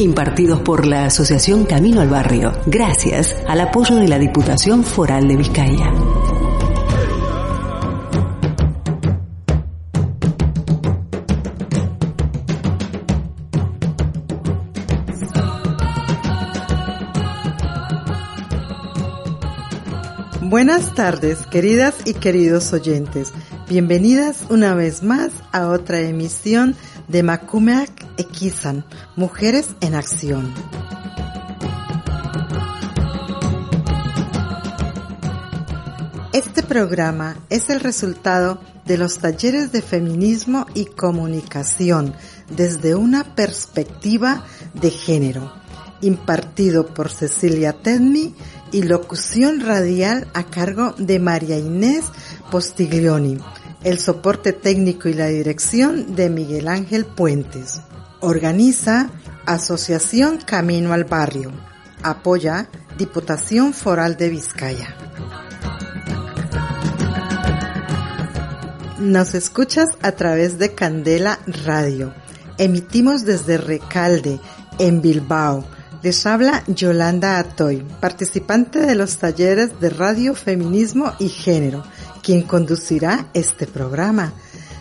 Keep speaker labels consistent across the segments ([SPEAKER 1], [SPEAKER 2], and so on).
[SPEAKER 1] Impartidos por la Asociación Camino al Barrio, gracias al apoyo de la Diputación Foral de Vizcaya.
[SPEAKER 2] Buenas tardes, queridas y queridos oyentes. Bienvenidas una vez más a otra emisión de Makumeak Ekisan, Mujeres en Acción. Este programa es el resultado de los talleres de feminismo y comunicación desde una perspectiva de género, impartido por Cecilia Tedmi y locución radial a cargo de María Inés Postiglioni. El soporte técnico y la dirección de Miguel Ángel Puentes. Organiza Asociación Camino al Barrio. Apoya Diputación Foral de Vizcaya. Nos escuchas a través de Candela Radio. Emitimos desde Recalde, en Bilbao les habla Yolanda Atoy, participante de los talleres de radio, feminismo y género, quien conducirá este programa.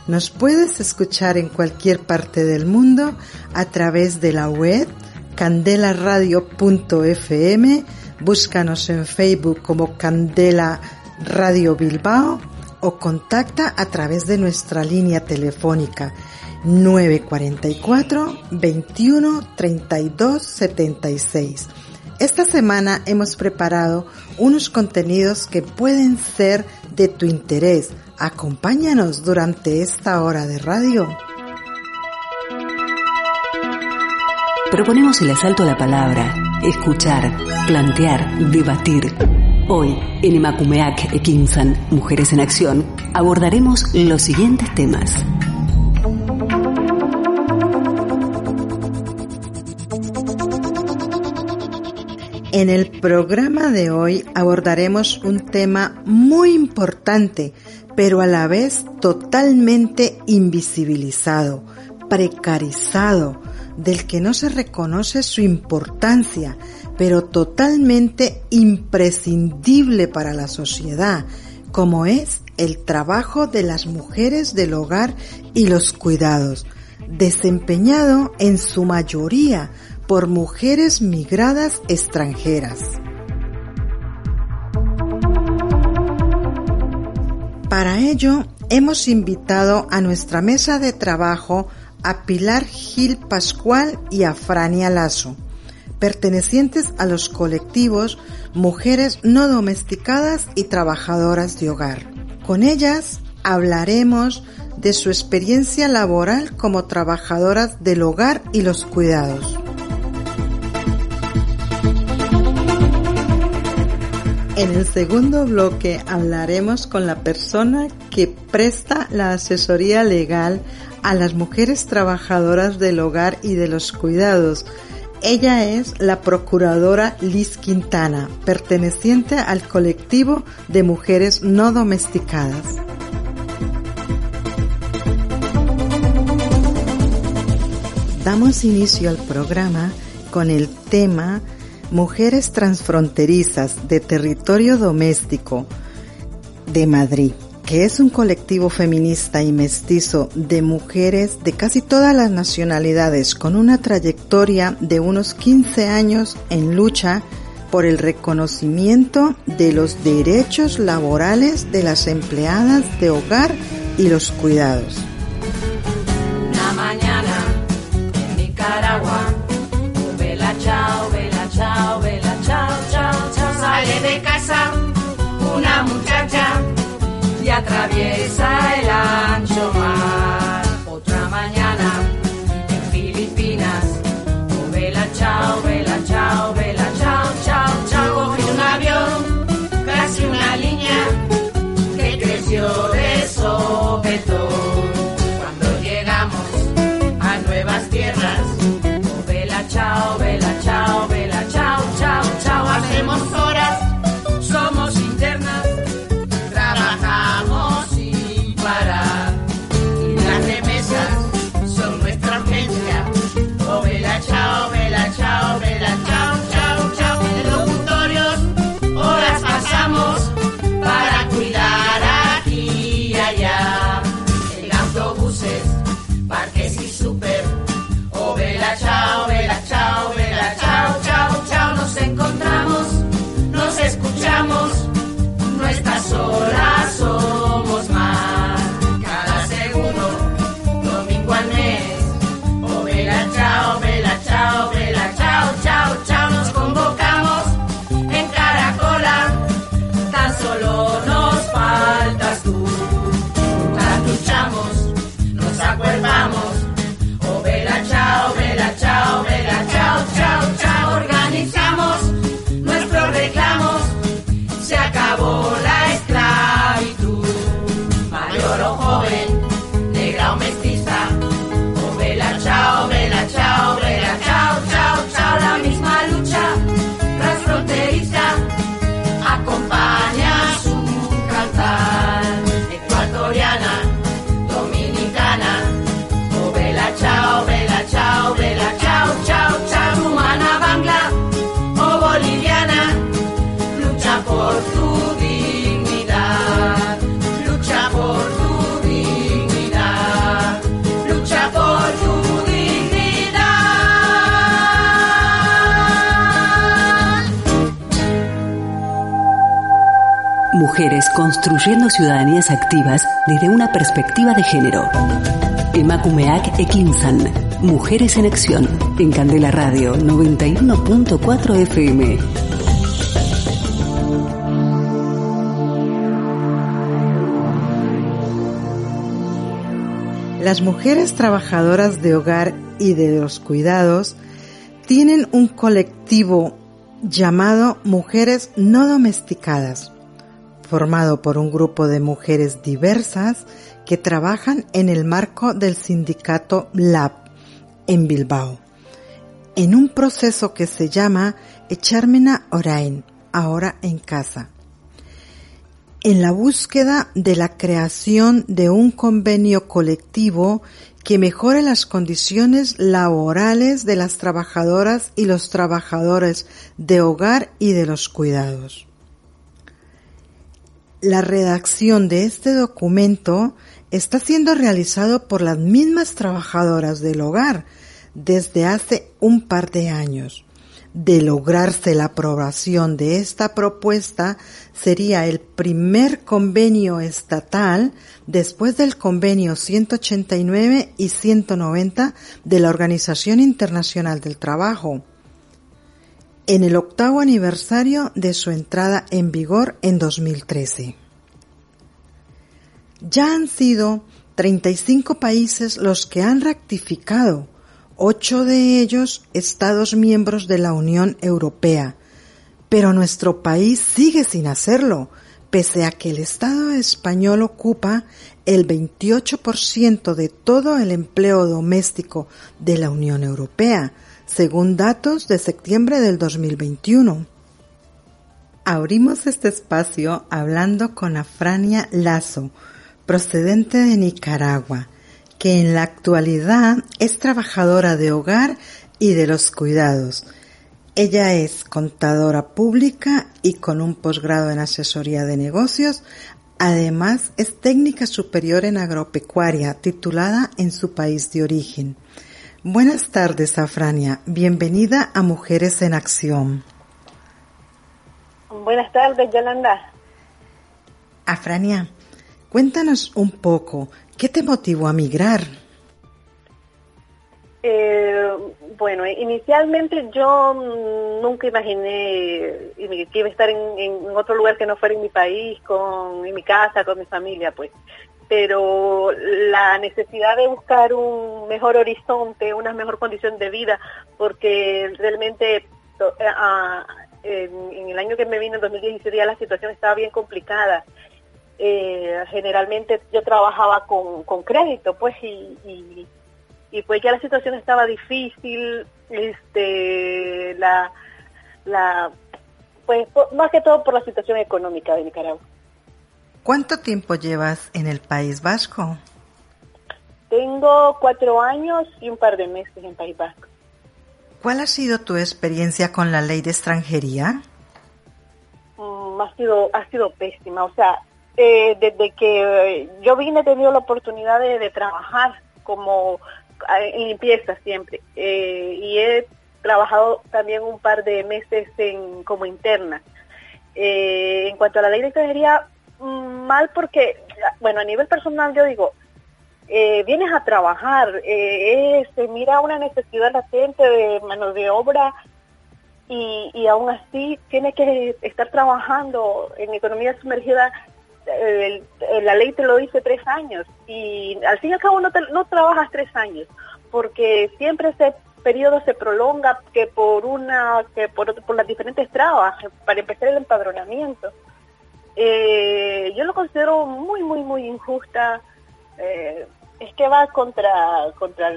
[SPEAKER 2] Nos puedes escuchar en cualquier parte del mundo a través de la web candelaradio.fm, búscanos en Facebook como Candela Radio Bilbao o contacta a través de nuestra línea telefónica 944 21 32 76. Esta semana hemos preparado unos contenidos que pueden ser de tu interés. Acompáñanos durante esta hora de radio.
[SPEAKER 1] Proponemos el asalto a la palabra, escuchar, plantear, debatir. Hoy, en Emakumeak Ekinsan, Mujeres en Acción, abordaremos los siguientes temas.
[SPEAKER 2] En el programa de hoy abordaremos un tema muy importante, pero a la vez totalmente invisibilizado, precarizado, del que no se reconoce su importancia, pero totalmente imprescindible para la sociedad, como es el trabajo de las mujeres del hogar y los cuidados, desempeñado en su mayoría por mujeres migradas extranjeras. Para ello, hemos invitado a nuestra mesa de trabajo a Pilar Gil Pascual y a Frania Lazo, pertenecientes a los colectivos Mujeres no domesticadas y trabajadoras de hogar. Con ellas hablaremos de su experiencia laboral como trabajadoras del hogar y los cuidados. En el segundo bloque hablaremos con la persona que presta la asesoría legal a las mujeres trabajadoras del hogar y de los cuidados. Ella es la procuradora Liz Quintana, perteneciente al colectivo de mujeres no domesticadas. Damos inicio al programa con el tema Mujeres Transfronterizas de Territorio Doméstico de Madrid, que es un colectivo feminista y mestizo de mujeres de casi todas las nacionalidades con una trayectoria de unos 15 años en lucha por el reconocimiento de los derechos laborales de las empleadas de hogar y los cuidados.
[SPEAKER 3] Mañana en Nicaragua, chao, vela chao, chao, chao, sale de casa una muchacha y atraviesa el ancho mar.
[SPEAKER 1] Mujeres construyendo ciudadanías activas desde una perspectiva de género. Emakumeak Ekinsan. Mujeres en Acción. En Candela Radio 91.4 FM.
[SPEAKER 2] Las mujeres trabajadoras de hogar y de los cuidados tienen un colectivo llamado Mujeres No Domesticadas, formado por un grupo de mujeres diversas que trabajan en el marco del sindicato LAB en Bilbao, en un proceso que se llama Echarmena Orain, ahora en casa, en la búsqueda de la creación de un convenio colectivo que mejore las condiciones laborales de las trabajadoras y los trabajadores de hogar y de los cuidados. La redacción de este documento está siendo realizado por las mismas trabajadoras del hogar desde hace un par de años. De lograrse la aprobación de esta propuesta, sería el primer convenio estatal después del convenio 189 y 190 de la Organización Internacional del Trabajo, en el octavo aniversario de su entrada en vigor en 2013. Ya han sido 35 países los que han rectificado ocho de ellos Estados miembros de la Unión Europea. Pero nuestro país sigue sin hacerlo, pese a que el Estado español ocupa el 28% de todo el empleo doméstico de la Unión Europea, según datos de septiembre del 2021. Abrimos este espacio hablando con Afrania Lazo, procedente de Nicaragua, que en la actualidad es trabajadora de hogar y de los cuidados. Ella es contadora pública y con un posgrado en asesoría de negocios. Además, es técnica superior en agropecuaria, titulada en su país de origen. Buenas tardes, Afrania. Bienvenida a Mujeres en Acción.
[SPEAKER 4] Buenas tardes, Yolanda.
[SPEAKER 2] Afrania, cuéntanos un poco ¿Qué te motivó a migrar?
[SPEAKER 4] Eh, bueno, inicialmente yo nunca imaginé que iba a estar en, otro lugar que no fuera en mi país, con, en mi casa, con mi familia, pues. Pero la necesidad de buscar un mejor horizonte, una mejor condición de vida, porque realmente eh, ah, en, el año que me vine, en 2017, ya la situación estaba bien complicada eh, generalmente yo trabajaba con, con crédito, pues, y, y, pues ya la situación estaba difícil, este, la, pues, más que todo por la situación económica de Nicaragua.
[SPEAKER 2] ¿Cuánto tiempo llevas en el País Vasco?
[SPEAKER 4] Tengo cuatro años y un par de meses en País Vasco.
[SPEAKER 2] ¿Cuál ha sido tu experiencia con la ley de extranjería?
[SPEAKER 4] Mm, ha sido ha sido pésima, o sea, eh, desde que yo vine he tenido la oportunidad de, trabajar como eh, en limpieza siempre eh, y he trabajado también un par de meses en, como interna. en cuanto a la ley de extranjería, mal porque, bueno, a nivel personal yo digo, vienes a trabajar, se mira una necesidad latente de mano de obra y, y aún así tiene que estar trabajando en economía sumergida la ley te lo dice tres años y al fin y al cabo no, no trabajas tres años porque siempre ese periodo se prolonga que por una que por, por las diferentes trabas para empezar el empadronamiento eh, yo lo considero muy muy muy injusta eh, es que va contra contra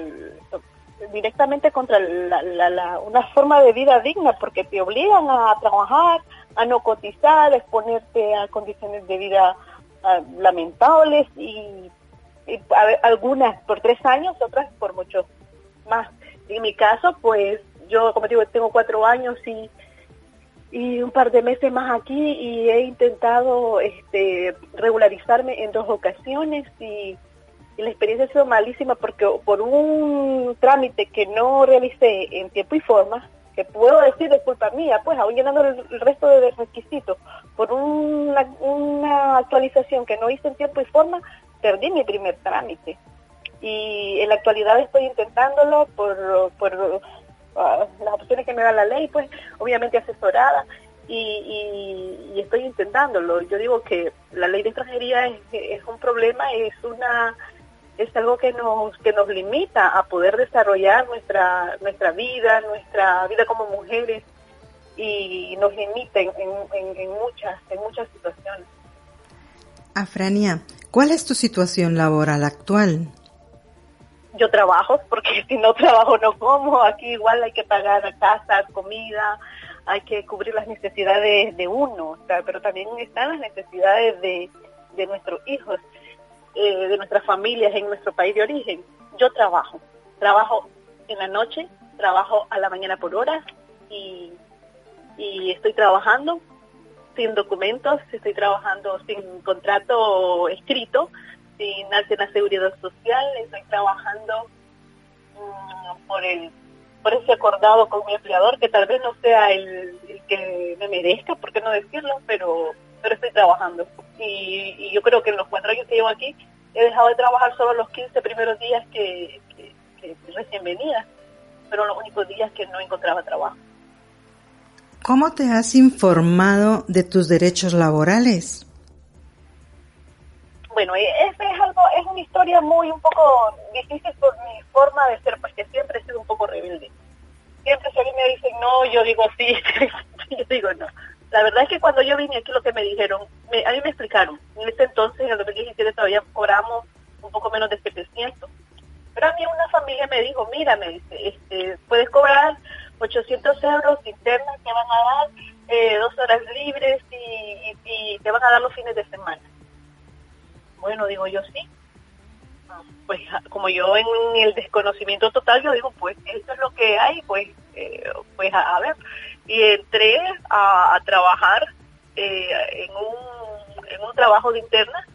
[SPEAKER 4] directamente contra la, una forma de vida digna porque te obligan a trabajar a no cotizar, exponerte a condiciones de vida ah, lamentables y, algunas por tres años, otras por mucho más. En mi caso, pues yo, como digo, tengo cuatro años y, y un par de meses más aquí y he intentado este, regularizarme en dos ocasiones y, la experiencia ha sido malísima porque por un trámite que no realicé en tiempo y forma, que puedo decir de culpa mía, pues aún llenando el, resto de requisitos, por una, una actualización que no hice en tiempo y forma, perdí mi primer trámite. Y en la actualidad estoy intentándolo por, por ah, las opciones que me da la ley, pues obviamente asesorada, y, y, estoy intentándolo. Yo digo que la ley de extranjería es, un problema, es una es algo que nos que nos limita a poder desarrollar nuestra nuestra vida, nuestra vida como mujeres y nos limita en, en, muchas en muchas situaciones.
[SPEAKER 2] Afrania, ¿cuál es tu situación laboral actual?
[SPEAKER 4] Yo trabajo, porque si no trabajo no como. Aquí igual hay que pagar casa, comida, hay que cubrir las necesidades de uno, pero también están las necesidades de, de nuestros hijos, eh, de nuestras familias en nuestro país de origen. Yo trabajo, trabajo en la noche, trabajo a la mañana por horas y, y estoy trabajando sin documentos, estoy trabajando sin contrato escrito, sin la seguridad social, estoy trabajando mm, por el por ese acordado con mi empleador, que tal vez no sea el, que me merezca, por qué no decirlo, pero, pero estoy trabajando. Y, yo creo que en los cuatro años que llevo aquí he dejado de trabajar solo los 15 primeros días que, que, recién venía, pero los únicos días que no encontraba trabajo.
[SPEAKER 2] ¿Cómo te has informado de tus derechos laborales?
[SPEAKER 4] Bueno, e, ese es algo, es una historia muy un poco difícil por mi forma de ser, porque siempre he sido un poco rebelde. Siempre si alguien me dice no, yo digo sí, yo digo no. La verdad es que cuando yo vine aquí lo que me dijeron, a mí me explicaron, en ese entonces, en el 2017 todavía cobramos un poco menos de 700. Pero a mí una familia me dijo, mira, me dice, este, puedes cobrar 800 euros internas, te van a dar eh, dos horas libres y te van a dar los fines de semana. Bueno, digo yo sí. Pues como yo en el desconocimiento total, yo digo, pues esto es lo que hay, pues, eh, pues a, ver. Y entré a, trabajar eh, en, un, en un trabajo de interna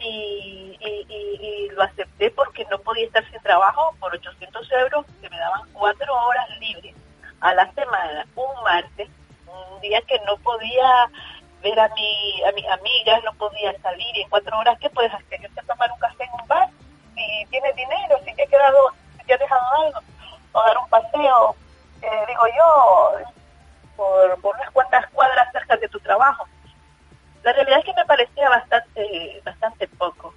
[SPEAKER 4] y, y, lo acepté porque no podía estar sin trabajo por 800 euros, que me daban cuatro horas libres a la semana, un martes, un día que no podía ver a, mi, a mis amigas, no podía salir y en cuatro horas, ¿qué puedes hacer? Yo a tomar un café en un bar, si tienes dinero, si te, ha quedado, si te has dejado algo, o dar un paseo, eh, digo yo, por, por unas cuantas cuadras cerca de tu trabajo. La realidad es que me parecía bastante, bastante poco.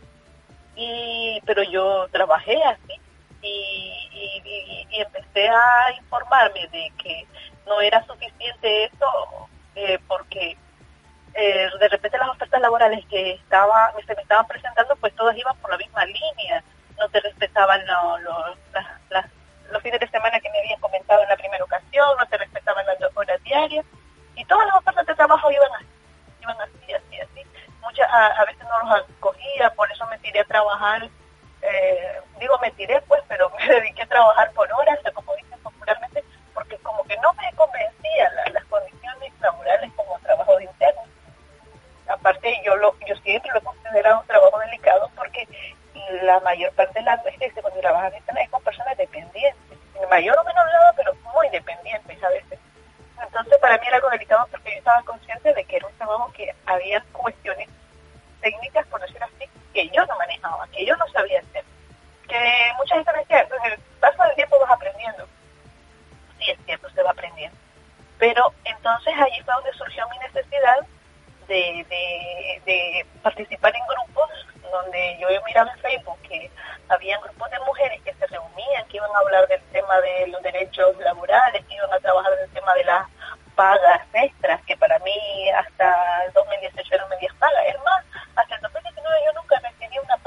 [SPEAKER 4] Y, pero yo trabajé así y, empecé a informarme de que no era suficiente eso eh, porque eh, de repente las ofertas laborales que estaba, se me estaban presentando, pues todas iban por la misma línea, no te respetaban los fines de semana que me habían comentado en la primera ocasión, no te respetaban las horas diarias, y todas las ofertas de trabajo iban así, iban así, así, así. Muchas, a, veces no los acogía, por eso me tiré a trabajar, eh, digo me tiré pues, pero me dediqué a trabajar por horas, como dicen popularmente, porque como que no me convencía las condiciones laborales como trabajo de interno aparte yo lo yo siempre lo he considerado un trabajo delicado porque la mayor parte de las veces cuando trabajan es con personas dependientes, en mayor o menor grado, pero muy dependientes a veces. Entonces para mí era algo delicado porque yo estaba consciente de que era un trabajo que había cuestiones técnicas, por decir así, que yo no manejaba, que yo no sabía hacer. Que mucha gente me decía, en el paso del tiempo vas aprendiendo. Sí, es cierto, se va aprendiendo. Pero entonces allí fue donde surgió mi necesidad de, de, participar en grupos donde yo he mirado en Facebook que había grupos de mujeres que se reunían, que iban a hablar del tema de los derechos laborales, que iban a trabajar del tema de las pagas extras, que para mí hasta el 2018 eran medias pagas. Es más, hasta el 2019 yo nunca recibí una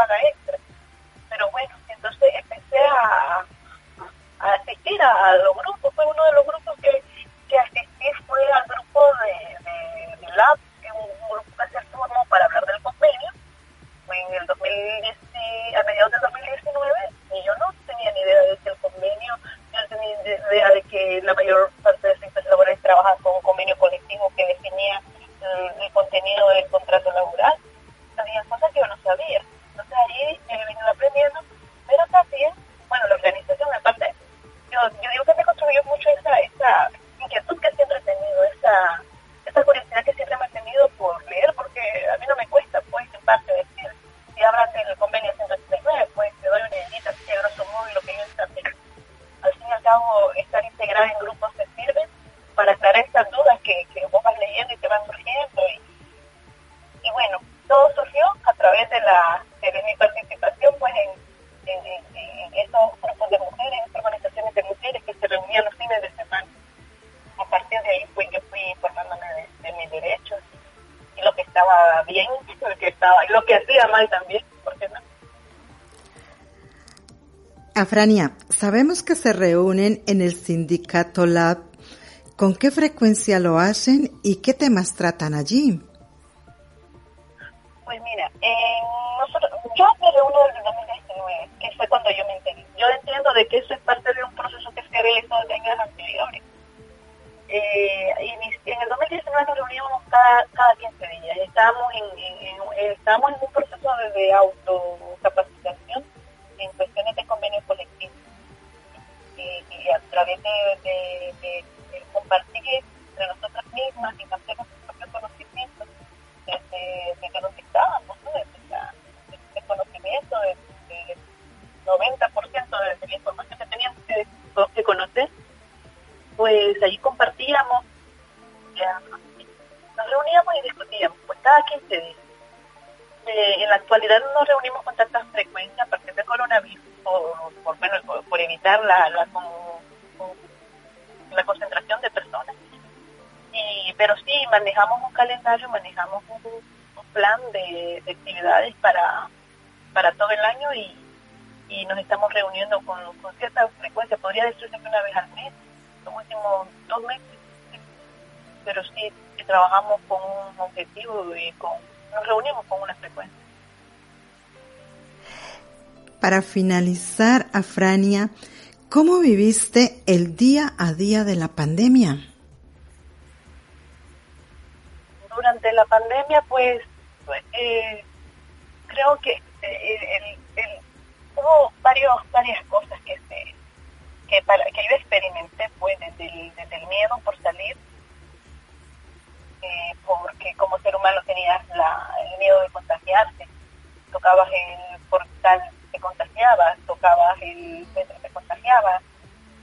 [SPEAKER 2] Afrania, sabemos que se reúnen en el sindicato Lab. ¿Con qué frecuencia lo hacen y qué temas tratan allí?
[SPEAKER 4] Través de, compartir entre nosotras mismas y hacer nuestros propios conocimientos de, de que nos estábamos, ¿no? de, de, conocimiento, del 90% de, la información que teníamos que, conocer, pues ahí compartíamos, nos reuníamos y discutíamos, pues cada 15 días. Eh, en la actualidad no nos reunimos con tanta frecuencia a partir del coronavirus, por, por, por, evitar la, la, la concentración de personas. Y, pero sí, manejamos un calendario, manejamos un, plan de, actividades para, para todo el año y, y nos estamos reuniendo con, cierta frecuencia, podría decirse que una vez al mes, los últimos dos meses, pero sí, trabajamos con un objetivo y con, nos reunimos con una frecuencia.
[SPEAKER 2] Para finalizar, Afrania, ¿cómo viviste el día a día de la pandemia?
[SPEAKER 4] Durante la pandemia, pues eh, creo que eh, hubo varios, varias cosas que se que, para, que yo experimenté pues desde el, miedo por salir eh, porque como ser humano tenías la, el miedo de contagiarse tocabas el portal te contagiabas tocabas el metro te contagiabas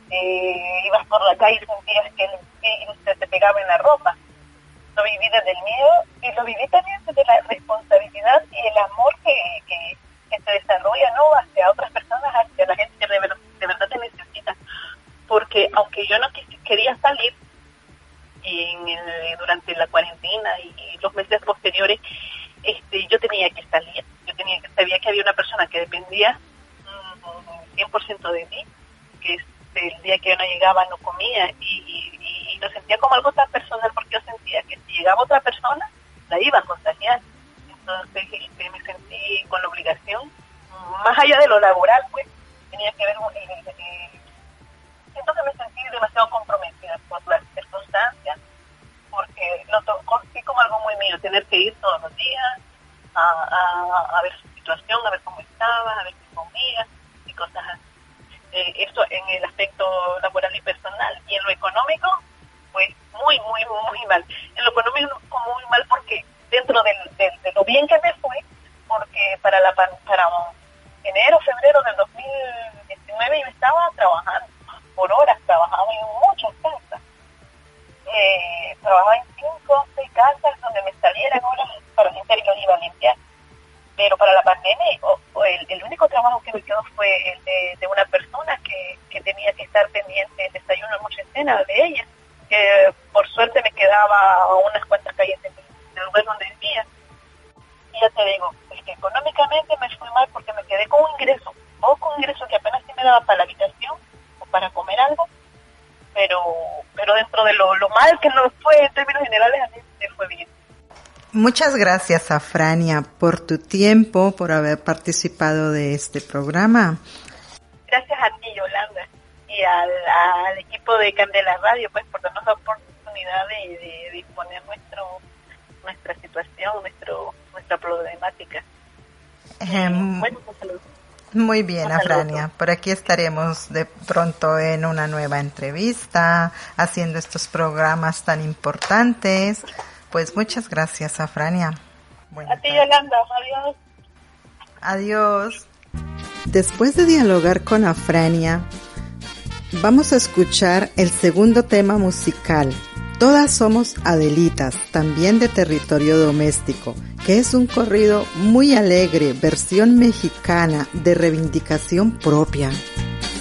[SPEAKER 4] ibas por la calle y sentías que el virus te pegaba en la ropa lo viví desde el miedo y lo viví también desde la responsabilidad y el amor que, se desarrolla no hacia otras personas, hacia la gente que de, verdad te necesita. Porque aunque yo no quería salir durante la cuarentena y, los meses posteriores, este, yo tenía que salir. Sabía que había una persona que dependía 100% mm, de mí, que este, el día que yo no llegaba no comía y, lo sentía como algo tan personal porque yo sentía que si llegaba otra persona, la iba a contagiar. Entonces este, me sentí con la obligación, más allá de lo laboral, pues, tenía que ver, eh, eh, siento que me sentí demasiado comprometida por las circunstancias, porque lo sentí como algo muy mío, tener que ir todos los días a, a, a ver su situación, a ver cómo estaba, a ver si comía y cosas así. Eh, esto en el aspecto laboral y personal. Y en lo económico, pues muy, muy, muy mal. En lo económico muy mal porque dentro de lo bien que me fue, porque para la para enero, febrero del 2019 yo estaba trabajando por horas, trabajaba en muchas casas. Eh, trabajaba en cinco o seis casas donde me salieran horas para y yo iba a limpiar. Pero para la pandemia, el, único trabajo que me quedó fue el de, una persona que, tenía que estar pendiente del desayuno, mucha escena de ella que por suerte me quedaba a unas cuantas calles del lugar donde vivía. Y ya te digo, es que económicamente me fue mal porque me quedé con un ingreso, poco ingreso que apenas sí me daba para la habitación o para comer algo, pero pero dentro de lo, lo mal que no fue en términos generales, a mí me fue bien.
[SPEAKER 2] Muchas gracias, Afrania, por tu tiempo, por haber participado de este programa.
[SPEAKER 4] Gracias a ti, Yolanda y al, equipo de Candela Radio, pues por darnos la oportunidad de, disponer nuestro nuestra situación, nuestro nuestra problemática.
[SPEAKER 2] Em, bueno, pues, Muy bien, Afrania. Por aquí estaremos de pronto en una nueva entrevista, haciendo estos programas tan importantes. Pues muchas gracias, Afrania.
[SPEAKER 4] a ti, Yolanda. Adiós.
[SPEAKER 2] Adiós. Después de dialogar con Afrania, Vamos a escuchar el segundo tema musical, Todas somos Adelitas, también de territorio doméstico, que es un corrido muy alegre, versión mexicana de reivindicación propia.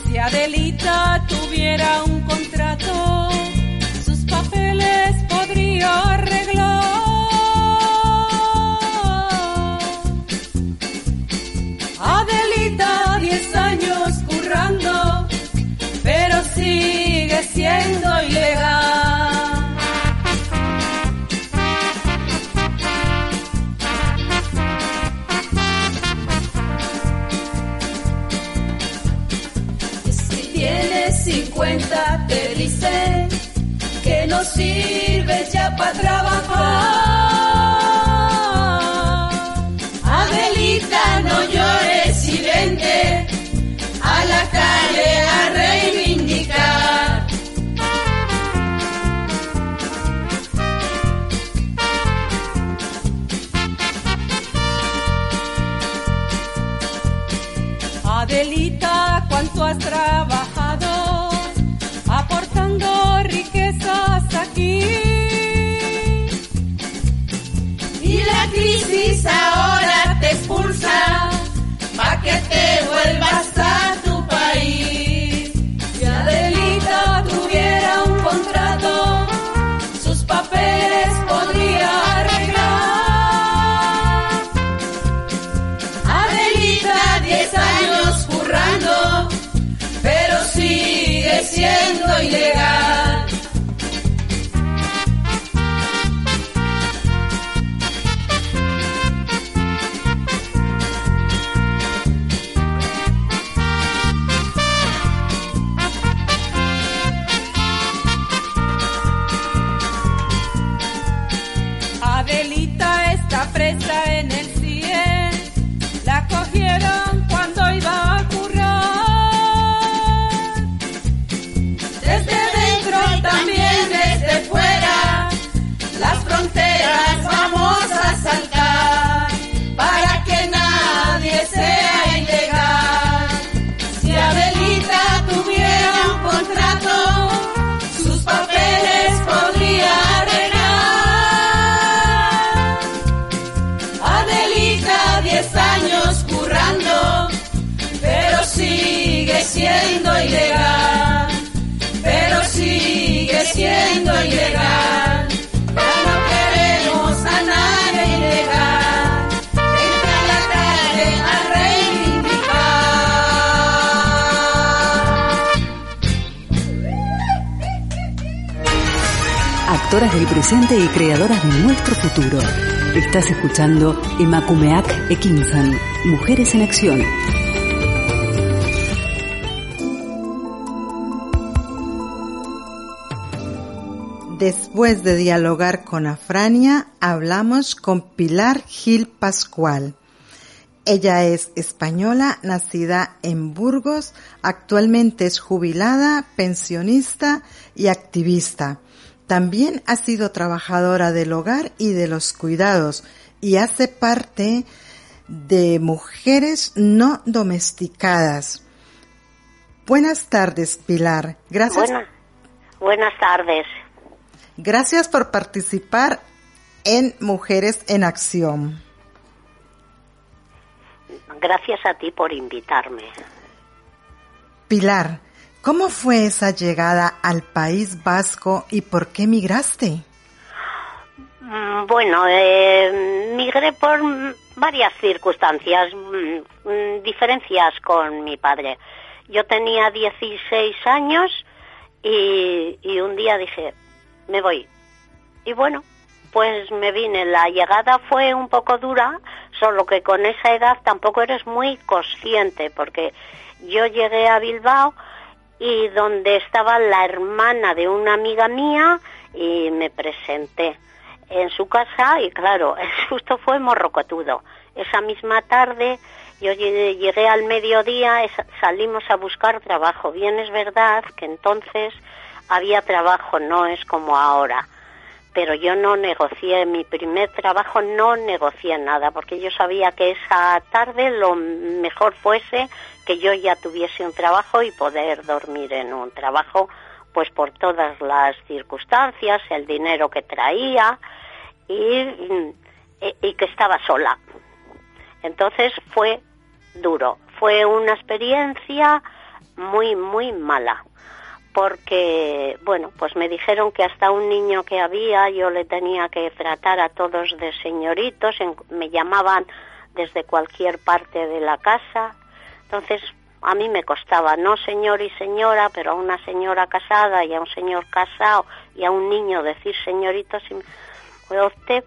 [SPEAKER 5] Si Adelita tuviera un contrato, sus papeles podría arreglar. Para trabajar.
[SPEAKER 1] Actoras del presente y creadoras de nuestro futuro. Estás escuchando Emakumeak Ekinsan, Mujeres en Acción.
[SPEAKER 2] Después de dialogar con Afrania, hablamos con Pilar Gil Pascual. Ella es española, nacida en Burgos, actualmente es jubilada, pensionista y activista. También ha sido trabajadora del hogar y de los cuidados y hace parte de Mujeres No Domesticadas. Buenas tardes, Pilar. Gracias.
[SPEAKER 6] Buena- buenas tardes.
[SPEAKER 2] Gracias por participar en Mujeres en Acción.
[SPEAKER 6] Gracias a ti por invitarme.
[SPEAKER 2] Pilar, ¿cómo fue esa llegada al País Vasco y por qué migraste?
[SPEAKER 6] Mm, Bueno, eh, migré por varias circunstancias, mm, mm, diferencias con mi padre. Yo tenía 16 años y, y un día dije, me voy. Y bueno, pues me vine. La llegada fue un poco dura, solo que con esa edad tampoco eres muy consciente, porque yo llegué a Bilbao y donde estaba la hermana de una amiga mía y me presenté en su casa y claro, el susto fue morrocotudo. Esa misma tarde yo llegué, al mediodía, salimos a buscar trabajo. Bien es verdad que entonces había trabajo, no es como ahora. Pero yo no negocié, mi primer trabajo no negocié nada, porque yo sabía que esa tarde lo mejor fuese que yo ya tuviese un trabajo y poder dormir en un trabajo pues por todas las circunstancias, el dinero que traía y, que estaba sola. Entonces fue duro, fue una experiencia muy, muy mala porque, bueno, pues me dijeron que hasta un niño que había yo le tenía que tratar a todos de señoritos, me llamaban desde cualquier parte de la casa, entonces a mí me costaba, no señor y señora, pero a una señora casada y a un señor casado y a un niño decir señoritos, y fue usted,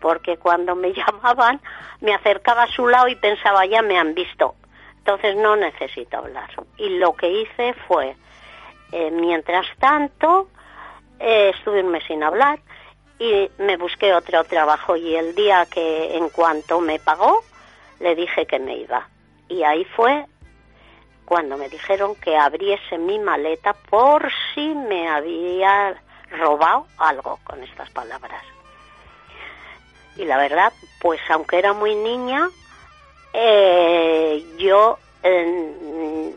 [SPEAKER 6] porque cuando me llamaban me acercaba a su lado y pensaba ya me han visto, entonces no necesito hablar. Y lo que hice fue eh, mientras tanto, eh, estuve un mes sin hablar y me busqué otro trabajo y el día que en cuanto me pagó, le dije que me iba. Y ahí fue cuando me dijeron que abriese mi maleta por si me había robado algo con estas palabras. Y la verdad, pues aunque era muy niña, eh, yo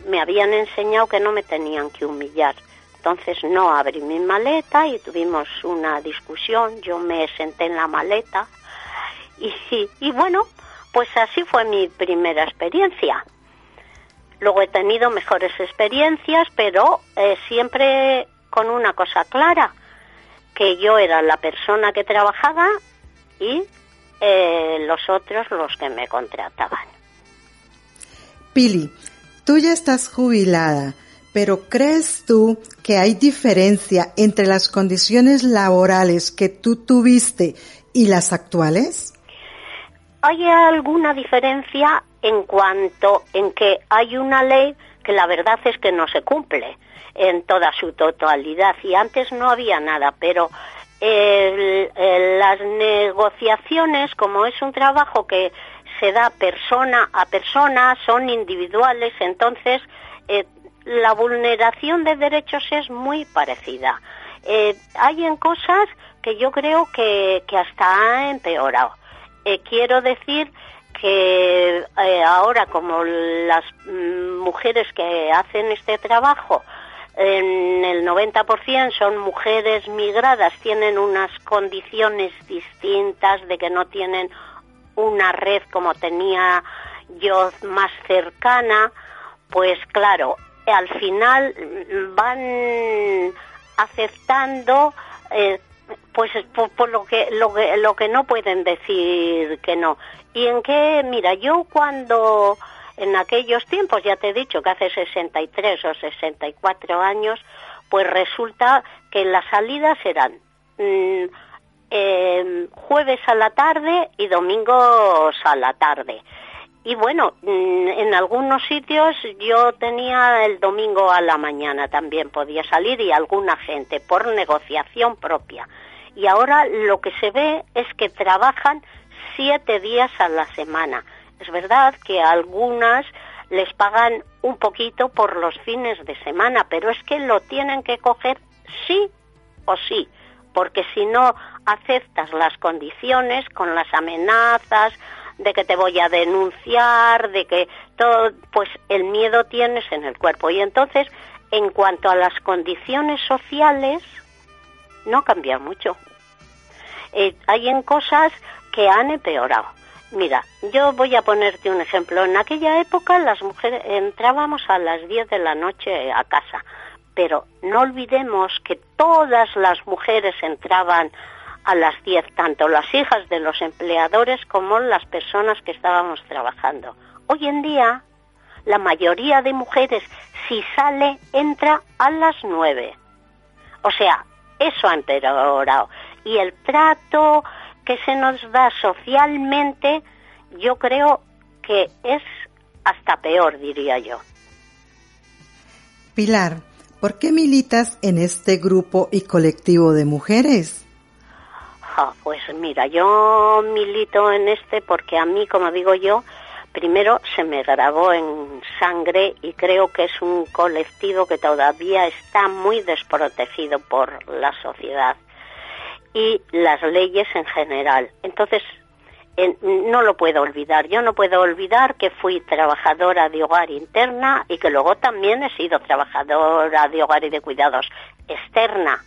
[SPEAKER 6] me habían enseñado que no me tenían que humillar. Entonces no abrí mi maleta y tuvimos una discusión, yo me senté en la maleta y, y bueno, pues así fue mi primera experiencia. Luego he tenido mejores experiencias, pero eh, siempre con una cosa clara, que yo era la persona que trabajaba y eh, los otros los que me contrataban.
[SPEAKER 2] Pili, tú ya estás jubilada, pero ¿crees tú que hay diferencia entre las condiciones laborales que tú tuviste y las actuales?
[SPEAKER 6] Hay alguna diferencia en cuanto en que hay una ley que la verdad es que no se cumple en toda su totalidad y antes no había nada, pero las negociaciones, como es un trabajo que se da persona a persona, son individuales, entonces eh, la vulneración de derechos es muy parecida. Eh, hay en cosas que yo creo que, que hasta ha empeorado. Eh, quiero decir que ahora como las mm, mujeres que hacen este trabajo en el 90% son mujeres migradas, tienen unas condiciones distintas de que no tienen una red como tenía yo más cercana, pues claro, al final van aceptando eh, pues por, lo que lo que lo que no pueden decir que no y en qué mira yo cuando en aquellos tiempos ya te he dicho que hace 63 o 64 años pues resulta que las salidas eran mm, eh, jueves a la tarde y domingos a la tarde. Y bueno, mm, en algunos sitios yo tenía el domingo a la mañana también podía salir y alguna gente por negociación propia. Y ahora lo que se ve es que trabajan siete días a la semana. Es verdad que algunas les pagan un poquito por los fines de semana, pero es que lo tienen que coger sí o sí porque si no aceptas las condiciones con las amenazas de que te voy a denunciar, de que todo, pues el miedo tienes en el cuerpo. Y entonces, en cuanto a las condiciones sociales, no cambia mucho. Eh, hay en cosas que han empeorado. Mira, yo voy a ponerte un ejemplo. En aquella época las mujeres entrábamos a las 10 de la noche a casa pero no olvidemos que todas las mujeres entraban a las 10, tanto las hijas de los empleadores como las personas que estábamos trabajando. Hoy en día, la mayoría de mujeres, si sale, entra a las 9. O sea, eso ha empeorado. Y el trato que se nos da socialmente, yo creo que es hasta peor, diría yo.
[SPEAKER 2] Pilar, ¿Por qué militas en este grupo y colectivo de mujeres?
[SPEAKER 6] Pues mira, yo milito en este porque a mí, como digo yo, primero se me grabó en sangre y creo que es un colectivo que todavía está muy desprotegido por la sociedad y las leyes en general. Entonces, no lo puedo olvidar. Yo no puedo olvidar que fui trabajadora de hogar interna y que luego también he sido trabajadora de hogar y de cuidados. externa.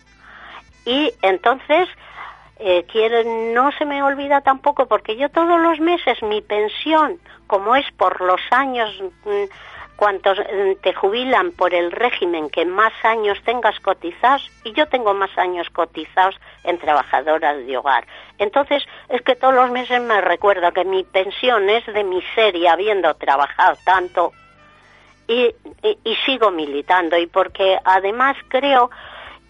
[SPEAKER 6] Y entonces, eh, quiero, no se me olvida tampoco, porque yo todos los meses mi pensión, como es por los años, mm, cuantos mm, te jubilan por el régimen que más años tengas cotizados, y yo tengo más años cotizados en trabajadoras de hogar. Entonces, es que todos los meses me recuerda que mi pensión es de miseria, habiendo trabajado tanto, y, y sigo militando, y porque además creo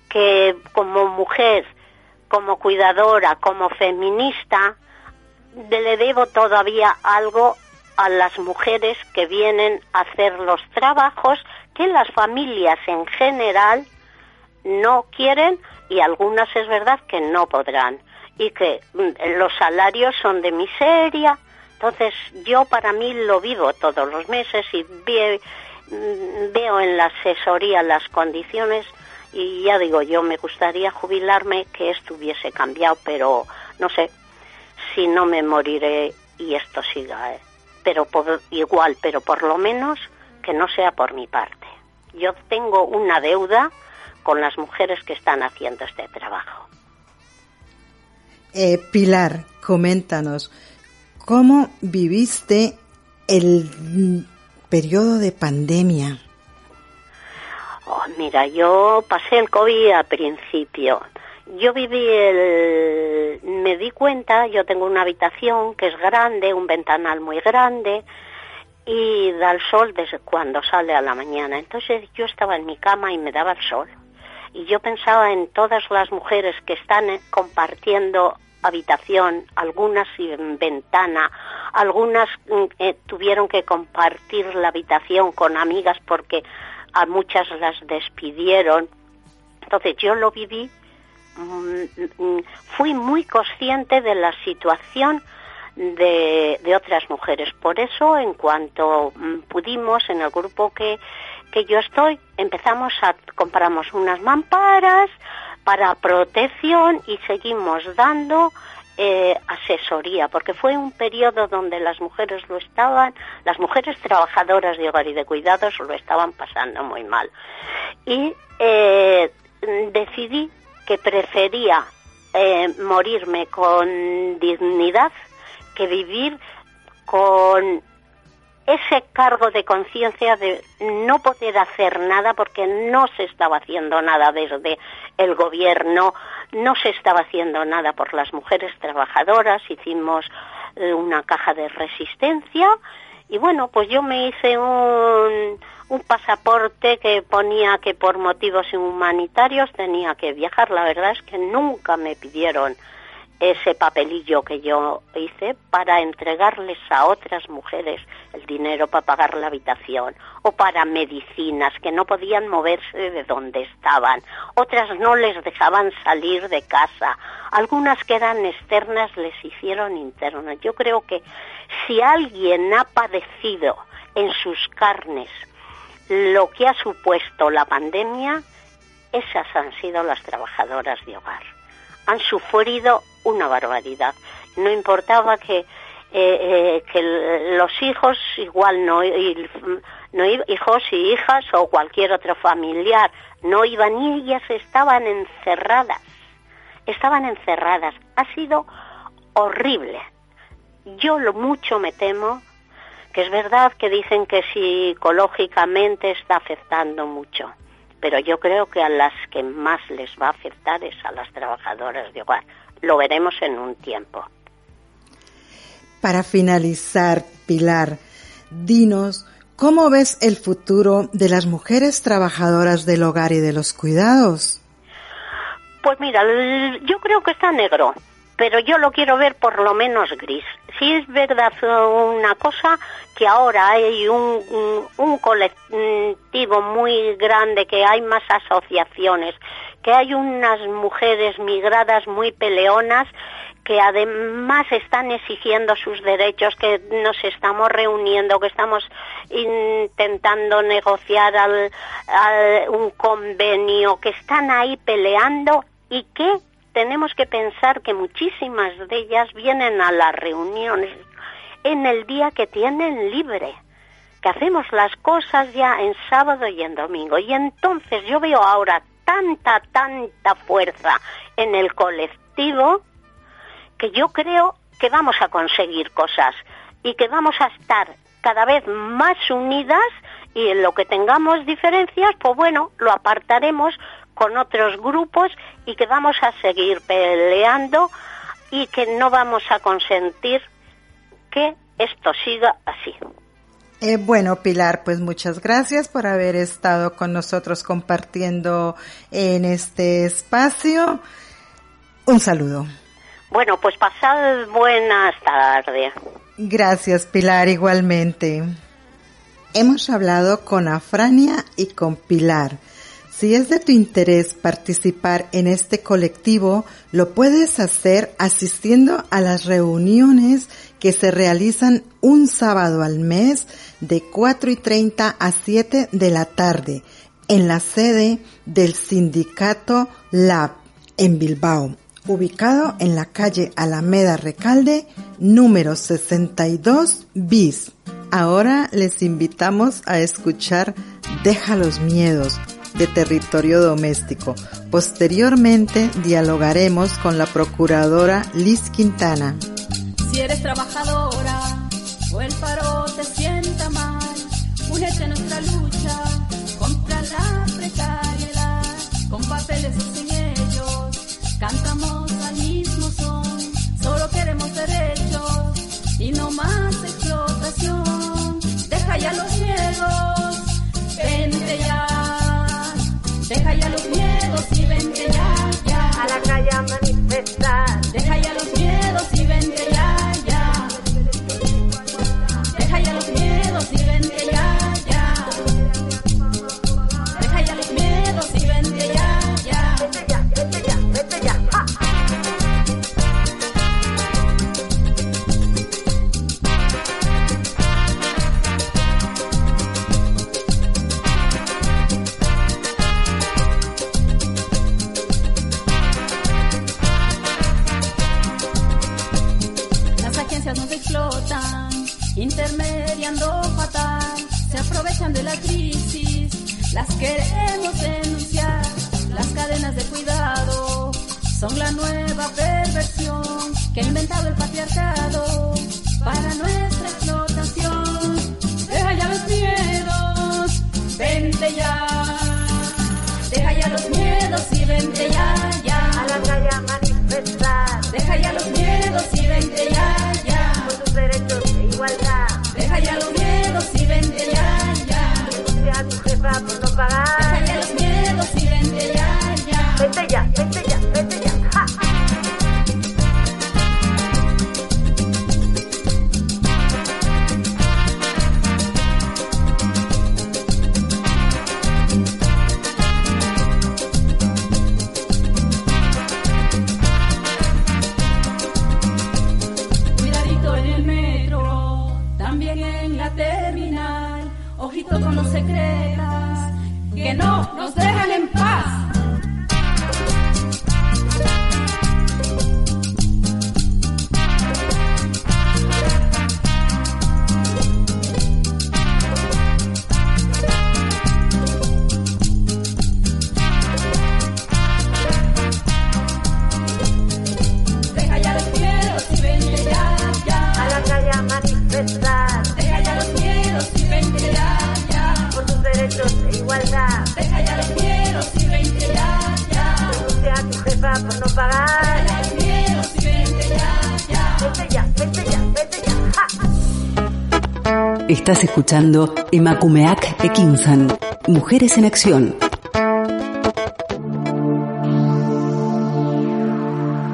[SPEAKER 6] que como mujer, como cuidadora, como feminista, le debo todavía algo a las mujeres que vienen a hacer los trabajos que las familias en general no quieren y algunas es verdad que no podrán y que mm, los salarios son de miseria. Entonces yo para mí lo vivo todos los meses y mm, veo en la asesoría las condiciones y ya digo yo me gustaría jubilarme que esto hubiese cambiado pero no sé si no me moriré y esto siga ¿eh? pero igual, pero por lo menos que no sea por mi parte. Yo tengo una deuda con las mujeres que están haciendo este trabajo.
[SPEAKER 2] Eh, Pilar, coméntanos, ¿cómo viviste el periodo de pandemia?
[SPEAKER 6] Oh, mira, yo pasé el COVID al principio yo viví el... me di cuenta, yo tengo una habitación que es grande, un ventanal muy grande y da el sol desde cuando sale a la mañana. Entonces yo estaba en mi cama y me daba el sol. Y yo pensaba en todas las mujeres que están eh, compartiendo habitación, algunas sin ventana, algunas mm, eh, tuvieron que compartir la habitación con amigas porque a muchas las despidieron. Entonces yo lo viví Mm, mm, fui muy consciente de la situación de, otras mujeres. Por eso, en cuanto mm, pudimos, en el grupo que, que yo estoy, empezamos a compramos unas mamparas para protección y seguimos dando eh, asesoría, porque fue un periodo donde las mujeres lo estaban, las mujeres trabajadoras de hogar y de cuidados lo estaban pasando muy mal. Y eh, decidí que prefería eh, morirme con dignidad que vivir con ese cargo de conciencia de no poder hacer nada porque no se estaba haciendo nada desde el gobierno, no se estaba haciendo nada por las mujeres trabajadoras, hicimos eh, una caja de resistencia y bueno, pues yo me hice un, un pasaporte que ponía que por motivos humanitarios tenía que viajar. La verdad es que nunca me pidieron ese papelillo que yo hice para entregarles a otras mujeres el dinero para pagar la habitación o para medicinas que no podían moverse de donde estaban. Otras no les dejaban salir de casa. Algunas que eran externas les hicieron internas. Yo creo que si alguien ha padecido en sus carnes lo que ha supuesto la pandemia, esas han sido las trabajadoras de hogar. Han sufrido una barbaridad. No importaba que, eh, eh, que los hijos, igual no, no hijos y hijas o cualquier otro familiar, no iban y ellas estaban encerradas. Estaban encerradas. Ha sido horrible. Yo lo mucho me temo que es verdad que dicen que psicológicamente está afectando mucho, pero yo creo que a las que más les va a afectar es a las trabajadoras de hogar. Lo veremos en un tiempo.
[SPEAKER 2] Para finalizar, Pilar, dinos, ¿cómo ves el futuro de las mujeres trabajadoras del hogar y de los cuidados?
[SPEAKER 6] Pues mira, yo creo que está negro pero yo lo quiero ver por lo menos gris. Si es verdad una cosa que ahora hay un, un, colectivo muy grande, que hay más asociaciones, que hay unas mujeres migradas muy peleonas que además están exigiendo sus derechos, que nos estamos reuniendo, que estamos intentando negociar un convenio, que están ahí peleando y que tenemos que pensar que muchísimas de ellas vienen a las reuniones en el día que tienen libre, que hacemos las cosas ya en sábado y en domingo. Y entonces yo veo ahora tanta, tanta fuerza en el colectivo que yo creo que vamos a conseguir cosas y que vamos a estar cada vez más unidas y en lo que tengamos diferencias, pues bueno, lo apartaremos con otros grupos y que vamos a seguir peleando y que no vamos a consentir que esto siga así.
[SPEAKER 2] Eh, bueno, Pilar, pues muchas gracias por haber estado con nosotros compartiendo en este espacio. Un saludo.
[SPEAKER 6] Bueno, pues pasad buenas tardes.
[SPEAKER 2] Gracias, Pilar, igualmente. Hemos hablado con Afrania y con Pilar. Si es de tu interés participar en este colectivo, lo puedes hacer asistiendo a las reuniones que se realizan un sábado al mes de 4 y 30 a 7 de la tarde en la sede del sindicato LAB en Bilbao, ubicado en la calle Alameda Recalde, número 62 bis. Ahora les invitamos a escuchar Deja los miedos de territorio doméstico. Posteriormente dialogaremos con la procuradora Liz Quintana.
[SPEAKER 5] Si eres trabajadora o el paro te sienta mal, únete a nuestra lucha contra la precariedad. Con papeles o sin ellos, cantamos al mismo son. Solo queremos derechos y no más explotación. Deja ya los miedos, vente ya. Deja ya los miedos y vente ya, ya.
[SPEAKER 3] A la calle a manifestar.
[SPEAKER 5] Fatal, se aprovechan de la crisis, las queremos denunciar. Las cadenas de cuidado son la nueva perversión que ha inventado el patriarcado para nuestra
[SPEAKER 1] Estás escuchando Emakumeak Ekinsan, Mujeres en Acción.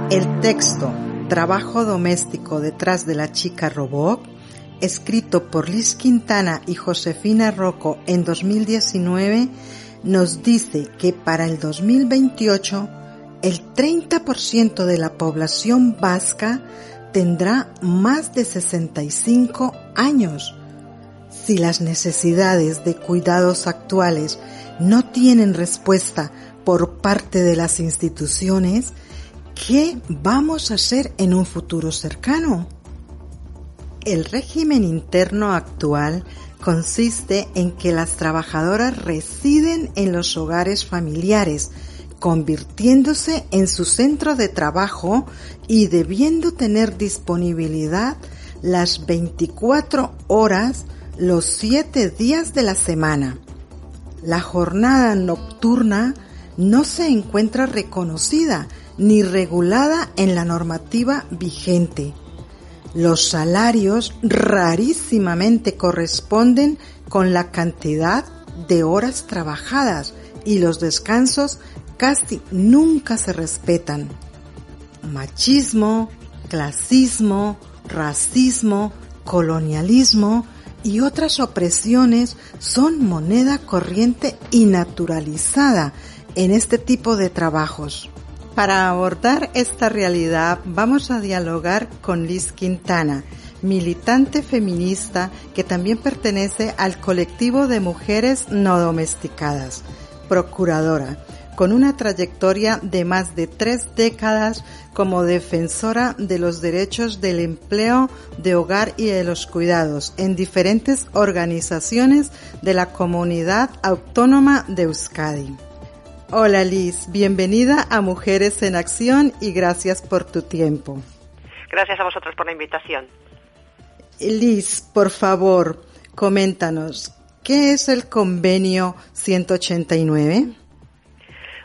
[SPEAKER 2] El texto Trabajo doméstico detrás de la chica robot, escrito por Liz Quintana y Josefina Rocco en 2019, nos dice que para el 2028 el 30% de la población vasca tendrá más de 65 años. Si las necesidades de cuidados actuales no tienen respuesta por parte de las instituciones, ¿qué vamos a hacer en un futuro cercano? El régimen interno actual consiste en que las trabajadoras residen en los hogares familiares, convirtiéndose en su centro de trabajo y debiendo tener disponibilidad las 24 horas los 7 días de la semana. La jornada nocturna no se encuentra reconocida ni regulada en la normativa vigente. Los salarios rarísimamente corresponden con la cantidad de horas trabajadas y los descansos casi nunca se respetan. Machismo, clasismo, racismo, colonialismo y otras opresiones son moneda corriente y naturalizada en este tipo de trabajos. Para abordar esta realidad vamos a dialogar con Liz Quintana, militante feminista que también pertenece al colectivo de mujeres no domesticadas, procuradora, con una trayectoria de más de tres décadas como defensora de los derechos del empleo, de hogar y de los cuidados en diferentes organizaciones de la comunidad autónoma de Euskadi. Hola Liz, bienvenida a Mujeres en Acción y gracias por tu tiempo.
[SPEAKER 7] Gracias a vosotros por la invitación.
[SPEAKER 2] Liz, por favor, coméntanos, ¿qué es el convenio 189?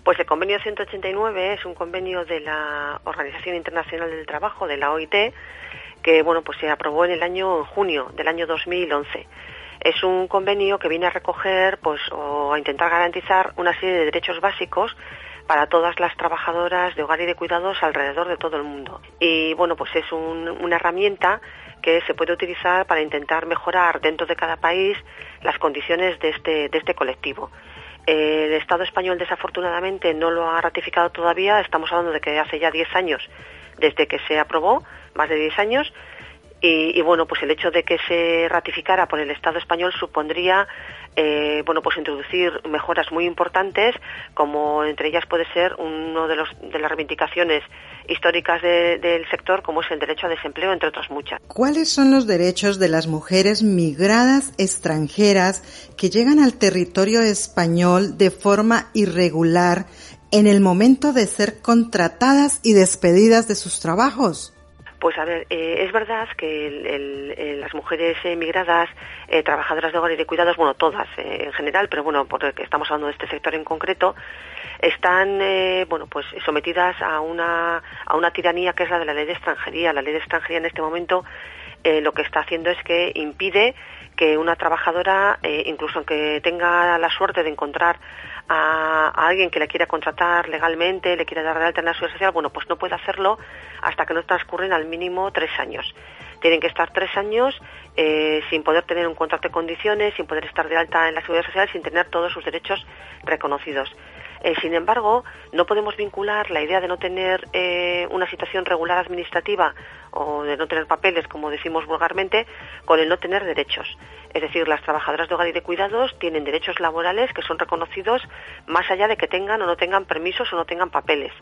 [SPEAKER 7] Pues el convenio 189 es un convenio de la Organización Internacional del Trabajo, de la OIT, que bueno, pues se aprobó en el año junio del año 2011 es un convenio que viene a recoger pues o a intentar garantizar una serie de derechos básicos para todas las trabajadoras de hogar y de cuidados alrededor de todo el mundo. Y bueno, pues es una herramienta que se puede utilizar para intentar mejorar dentro de cada país las condiciones de este, de este colectivo. El Estado español desafortunadamente no lo ha ratificado todavía, estamos hablando de que hace ya 10 años desde que se aprobó, más de 10 años, y, bueno, pues el hecho de que se ratificara por el Estado español supondría, eh, bueno, pues introducir mejoras muy importantes, como entre ellas puede ser uno de, los, de las reivindicaciones históricas del sector, como es el derecho a desempleo, entre otras muchas.
[SPEAKER 2] ¿Cuáles son los derechos de las mujeres migradas extranjeras que llegan al territorio español de forma irregular en el momento de ser contratadas y despedidas de sus trabajos?
[SPEAKER 7] Pues a ver, eh, es verdad que las mujeres emigradas, eh, trabajadoras de hogar y de cuidados, bueno, todas eh, en general, pero bueno, porque estamos hablando de este sector en concreto, están, bueno, pues sometidas a una, a una tiranía que es la de la ley de extranjería. La ley de extranjería en este momento lo que está haciendo es que impide que una trabajadora, incluso aunque tenga la suerte de encontrar a, alguien que le quiera contratar legalmente, le quiera dar de alta en la seguridad social, bueno, pues no puede hacerlo hasta que no transcurren al mínimo tres años. Tienen que estar tres años eh, sin poder tener un contrato de condiciones, sin poder estar de alta en la seguridad social, sin tener todos sus derechos reconocidos. Eh, sin embargo, no podemos vincular la idea de no tener eh, una situación regular administrativa o de no tener papeles, como decimos vulgarmente, con el no tener derechos. Es decir, las trabajadoras de hogar y de cuidados tienen derechos laborales que son reconocidos más allá de que tengan o no tengan permisos o no tengan papeles.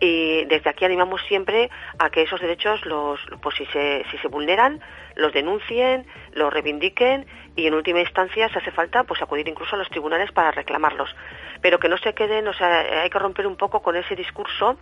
[SPEAKER 7] Y desde aquí animamos siempre a que esos derechos, los, pues si se, vulneran, los denuncien, los reivindiquen y en última instancia, si hace falta, pues acudir incluso a los tribunales para reclamarlos. Pero que no se queden, o sea, hay que romper un poco con ese discurso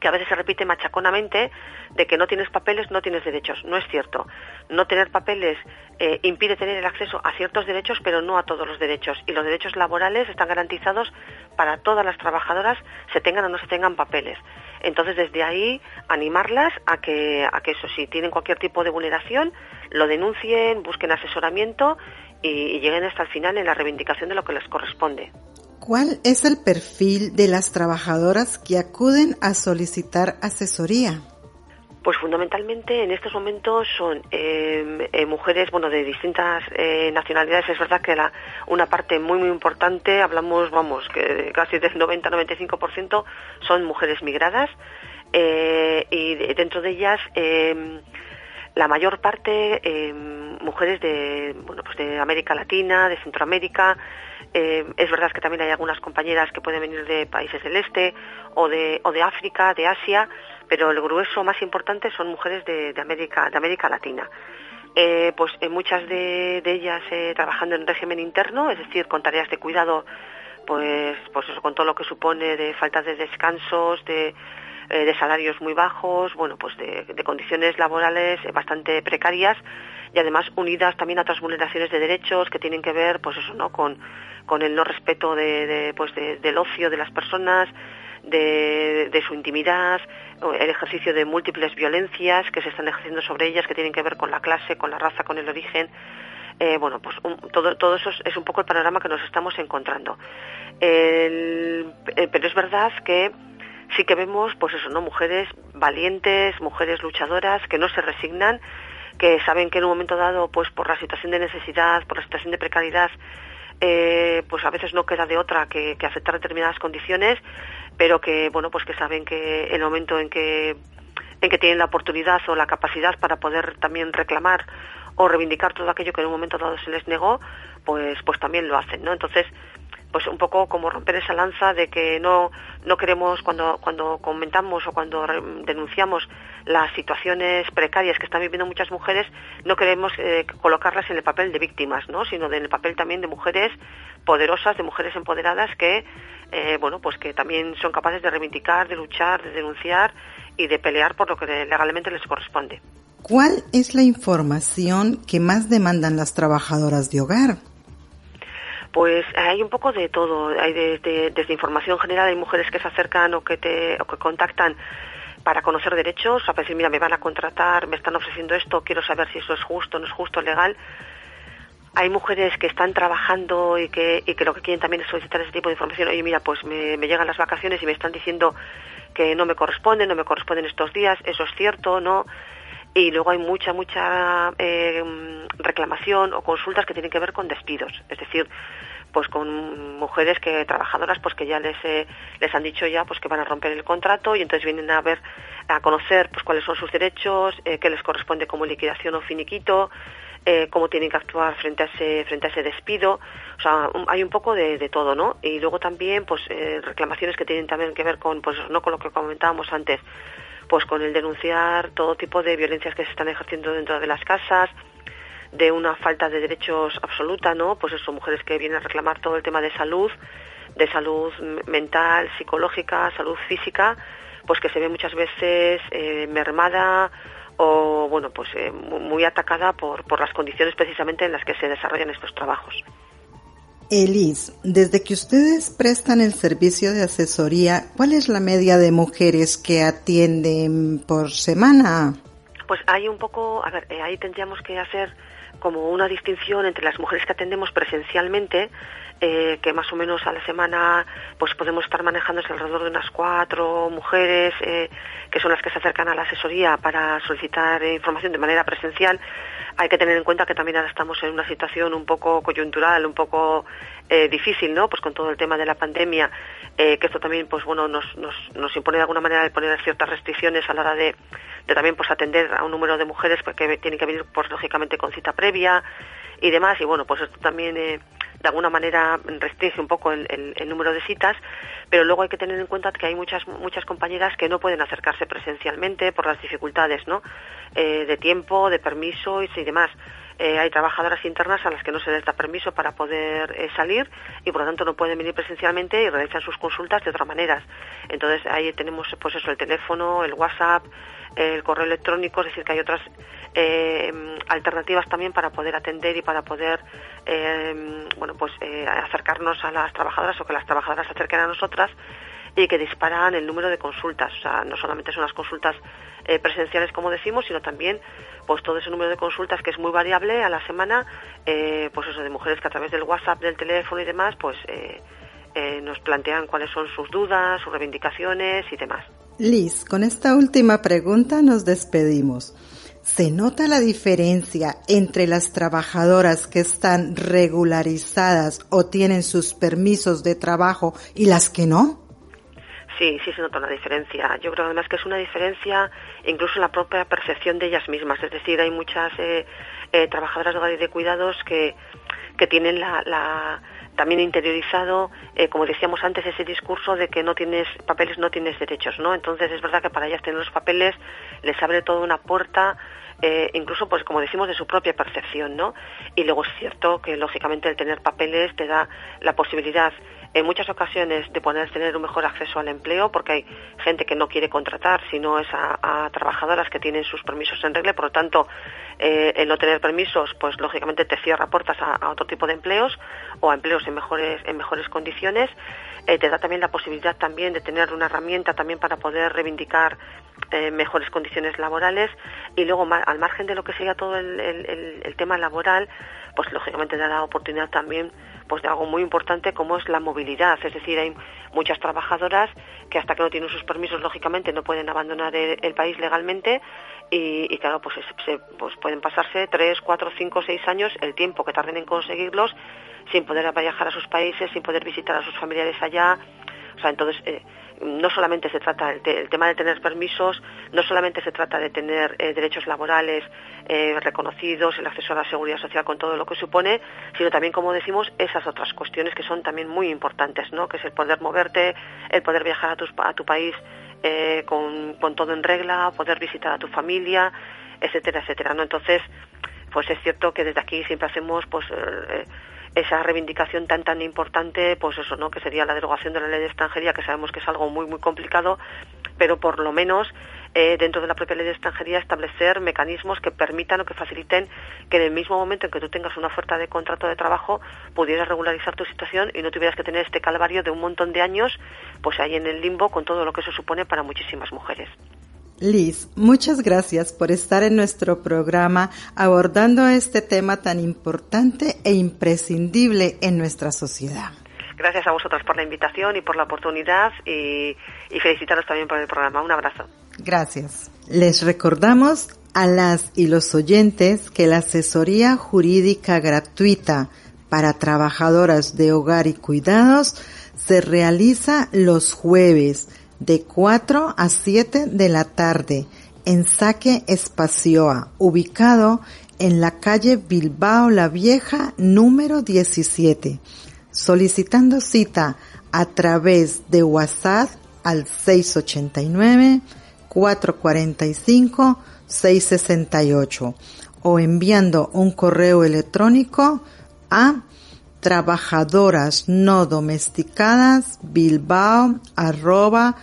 [SPEAKER 7] que a veces se repite machaconamente de que no tienes papeles, no tienes derechos. No es cierto. No tener papeles eh, impide tener el acceso a ciertos derechos, pero no a todos los derechos. Y los derechos laborales están garantizados para todas las trabajadoras, se tengan o no se tengan papeles. Entonces, desde ahí, animarlas a que, a que eso, si tienen cualquier tipo de vulneración, lo denuncien, busquen asesoramiento y, y lleguen hasta el final en la reivindicación de lo que les corresponde.
[SPEAKER 2] ¿Cuál es el perfil de las trabajadoras que acuden a solicitar asesoría?
[SPEAKER 7] Pues fundamentalmente en estos momentos son eh, eh, mujeres, bueno, de distintas eh, nacionalidades. Es verdad que la, una parte muy muy importante, hablamos, vamos, que casi del 90-95% son mujeres migradas y dentro de ellas la mayor parte mujeres de, bueno, pues de América Latina, de Centroamérica. Es verdad que también hay algunas compañeras que pueden venir de países del este o de, o de África, de Asia pero el grueso más importante son mujeres de, América, de América Latina. eh, pues en muchas de, de ellas eh, trabajando en régimen interno, es decir, con tareas de cuidado, pues, pues eso, con todo lo que supone de falta de descansos, de, eh, de salarios muy bajos, bueno, pues de, de condiciones laborales eh, bastante precarias y además unidas también a otras vulneraciones de derechos que tienen que ver, pues eso, ¿no? Con, con el no respeto de, pues de- del ocio de las personas, de, su intimidad, el ejercicio de múltiples violencias que se están ejerciendo sobre ellas, que tienen que ver con la clase, con la raza, con el origen. Eh, bueno, pues todo, todo eso es, un poco el panorama que nos estamos encontrando. El- pero es verdad que sí que vemos, pues eso, ¿no? Mujeres valientes, mujeres luchadoras, que no se resignan, que saben que en un momento dado, pues por la situación de necesidad, por la situación de precariedad, eh, pues a veces no queda de otra que, que aceptar determinadas condiciones, pero que, bueno, pues que saben que el momento en que en que tienen la oportunidad o la capacidad para poder también reclamar o reivindicar todo aquello que en un momento dado se les negó, pues pues también lo hacen, ¿no? Entonces, pues un poco como romper esa lanza de que no no queremos cuando cuando comentamos o cuando denunciamos las situaciones precarias que están viviendo muchas mujeres no queremos eh, colocarlas en el papel de víctimas no sino en el papel también de mujeres poderosas de mujeres empoderadas que eh, bueno pues que también son capaces de reivindicar de luchar de denunciar y de pelear por lo que legalmente les corresponde
[SPEAKER 2] ¿Cuál es la información que más demandan las trabajadoras de hogar?
[SPEAKER 7] Pues hay un poco de todo. Hay desde, información general, hay mujeres que se acercan o que te o que contactan para conocer derechos, a decir, mira, me van a contratar, me están ofreciendo esto, quiero saber si eso es justo, no es justo, legal. Hay mujeres que están trabajando y que, y que lo que quieren también es solicitar ese tipo de información. Oye, mira, pues me, me llegan las vacaciones y me están diciendo que no me corresponden, no me corresponden estos días, eso es cierto, ¿no? Y luego hay mucha, mucha eh, reclamación o consultas que tienen que ver con despidos, es decir, pues con mujeres que trabajadoras pues que ya les eh, les han dicho ya pues que van a romper el contrato y entonces vienen a ver a conocer pues cuáles son sus derechos, eh, qué les corresponde como liquidación o finiquito, eh, cómo tienen que actuar frente a ese frente a ese despido, o sea, hay un poco de, de todo, ¿no? Y luego también pues reclamaciones que tienen también que ver con pues no con lo que comentábamos antes, pues con el denunciar todo tipo de violencias que se están ejerciendo dentro de las casas, de una falta de derechos absoluta, ¿no? Pues eso, mujeres que vienen a reclamar todo el tema de salud, de salud mental, psicológica, salud física, pues que se ve muchas veces eh, mermada o, bueno, pues eh, mu- muy atacada por, por las condiciones precisamente en las que se desarrollan estos trabajos.
[SPEAKER 2] Elis, desde que ustedes prestan el servicio de asesoría, ¿cuál es la media de mujeres que atienden por semana?
[SPEAKER 7] Pues hay un poco, a ver, eh, ahí tendríamos que hacer como una distinción entre las mujeres que atendemos presencialmente, eh, que más o menos a la semana pues podemos estar manejándose alrededor de unas cuatro mujeres eh, que son las que se acercan a la asesoría para solicitar eh, información de manera presencial. Hay que tener en cuenta que también ahora estamos en una situación un poco coyuntural, un poco difícil, ¿no? Pues con todo el tema de la pandemia, que esto también, pues bueno, nos, nos, nos impone de alguna manera el poner ciertas restricciones a la hora de, de también pues atender a un número de mujeres pues, que tienen que venir pues lógicamente con cita previa y demás y bueno pues esto también eh, de alguna manera restringe un poco el, número de citas pero luego hay que tener en cuenta que hay muchas muchas compañeras que no pueden acercarse presencialmente por las dificultades no Eh, de tiempo de permiso y demás Eh, hay trabajadoras internas a las que no se les da permiso para poder eh, salir y por lo tanto no pueden venir presencialmente y realizan sus consultas de otras maneras. Entonces ahí tenemos pues eso el teléfono, el WhatsApp, el correo electrónico, es decir que hay otras eh, alternativas también para poder atender y para poder bueno pues acercarnos a las trabajadoras o que las trabajadoras se acerquen a nosotras y que disparan el número de consultas. O sea, no solamente son las consultas eh, presenciales, como decimos, sino también pues todo ese número de consultas que es muy variable a la semana, eh, pues eso de mujeres que a través del WhatsApp, del teléfono y demás, pues eh, eh, nos plantean cuáles son sus dudas, sus reivindicaciones y demás.
[SPEAKER 2] Liz, con esta última pregunta nos despedimos. ¿Se nota la diferencia entre las trabajadoras que están regularizadas o tienen sus permisos de trabajo y las que no?
[SPEAKER 7] Sí, sí se nota una diferencia. Yo creo además que es una diferencia incluso en la propia percepción de ellas mismas. Es decir, hay muchas eh, eh, trabajadoras de de cuidados que, que tienen la, también interiorizado, eh, como decíamos antes, ese discurso de que no tienes papeles, no tienes derechos, ¿no? Entonces es verdad que para ellas tener los papeles les abre toda una puerta incluso pues como decimos de su propia percepción no y luego es cierto que lógicamente el tener papeles te da la posibilidad en muchas ocasiones de poder tener un mejor acceso al empleo porque hay gente que no quiere contratar sino es a, trabajadoras que tienen sus permisos en regla por lo tanto eh, el no tener permisos pues lógicamente te cierra puertas a, otro tipo de empleos o a empleos en mejores en mejores condiciones. Eh, te da también la posibilidad también de tener una herramienta también para poder reivindicar eh, mejores condiciones laborales. Y luego al margen de lo que sería todo el, el, tema laboral pues lógicamente da la oportunidad también pues de algo muy importante como es la movilidad. Es decir hay muchas trabajadoras que hasta que no tienen sus permisos lógicamente no pueden abandonar el, país legalmente y, claro pues, se, pues pasarse tres cuatro cinco seis años el tiempo que tarden en conseguirlos sin poder viajar a sus países sin poder visitar a sus familiares allá o sea entonces eh, no solamente se trata el, tema de tener permisos, no solamente se trata de tener eh, derechos laborales eh, reconocidos, el acceso a la seguridad social con todo lo que supone, sino también, como decimos, esas otras cuestiones que son también muy importantes, ¿no? Que es el poder moverte, el poder viajar a tu, a tu país con, con, todo en regla, poder visitar a tu familia, etcétera, etcétera, ¿no? Entonces, pues es cierto que desde aquí siempre hacemos, pues esa reivindicación tan tan importante, pues eso, ¿no? Que sería la derogación de la ley de extranjería, que sabemos que es algo muy muy complicado, pero por lo menos eh, dentro de la propia ley de extranjería establecer mecanismos que permitan o que faciliten que en el mismo momento en que tú tengas una oferta de contrato de trabajo pudieras regularizar tu situación y no tuvieras que tener este calvario de un montón de años, pues ahí en el limbo con todo lo que eso supone para muchísimas mujeres.
[SPEAKER 2] Liz, muchas gracias por estar en nuestro programa abordando este tema tan importante e imprescindible en nuestra sociedad.
[SPEAKER 7] Gracias a vosotros por la invitación y por la oportunidad y, y felicitaros también por el programa. Un abrazo.
[SPEAKER 2] Gracias. Les recordamos a las y los oyentes que la asesoría jurídica gratuita para trabajadoras de hogar y cuidados se realiza los jueves de 4 a 7 de la tarde en Saque Espacioa, ubicado en la calle Bilbao La Vieja número 17, solicitando cita a través de WhatsApp al 689 445 668 o enviando un correo electrónico a trabajadoras no domesticadas bilbao arroba